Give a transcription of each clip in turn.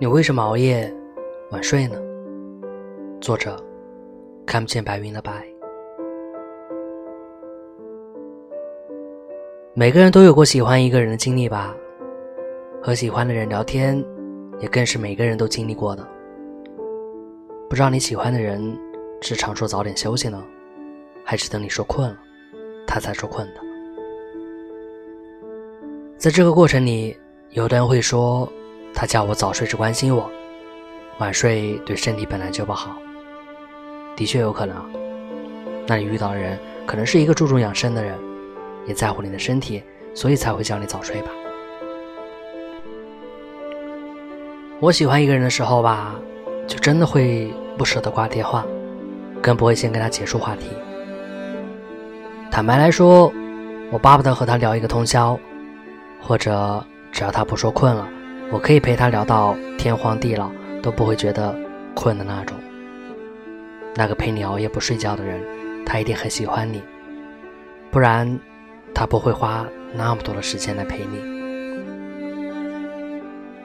你为什么熬夜晚睡呢？作者：看不见白云的白。每个人都有过喜欢一个人的经历吧，和喜欢的人聊天，也更是每个人都经历过的。不知道你喜欢的人是常说早点休息呢，还是等你说困了，他才说困的？在这个过程里，有的人会说。他叫我早睡是关心我，晚睡对身体本来就不好。的确有可能，那你遇到的人可能是一个注重养生的人，也在乎你的身体，所以才会叫你早睡吧。我喜欢一个人的时候吧，就真的会不舍得挂电话，更不会先跟他结束话题。坦白来说，我巴不得和他聊一个通宵，或者只要他不说困了。我可以陪他聊到天荒地老，都不会觉得困的那种。那个陪你熬夜不睡觉的人，他一定很喜欢你，不然他不会花那么多的时间来陪你。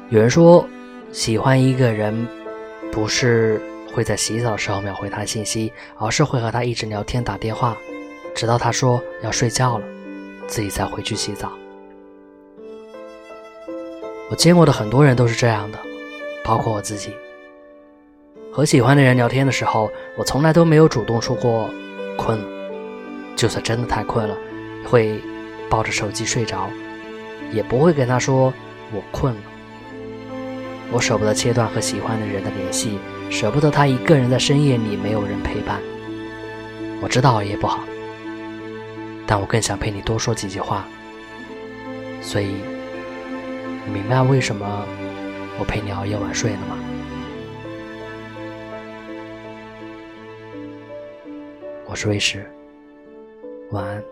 有人说，喜欢一个人，不是会在洗澡的时候秒回他信息，而是会和他一直聊天打电话，直到他说要睡觉了，自己再回去洗澡。我见过的很多人都是这样的，包括我自己。和喜欢的人聊天的时候，我从来都没有主动说过困了。就算真的太困了，会抱着手机睡着，也不会跟他说我困了。我舍不得切断和喜欢的人的联系，舍不得他一个人在深夜里没有人陪伴。我知道熬夜不好，但我更想陪你多说几句话，所以。你明白为什么我陪你熬夜晚睡了吗？我是卫士，晚安。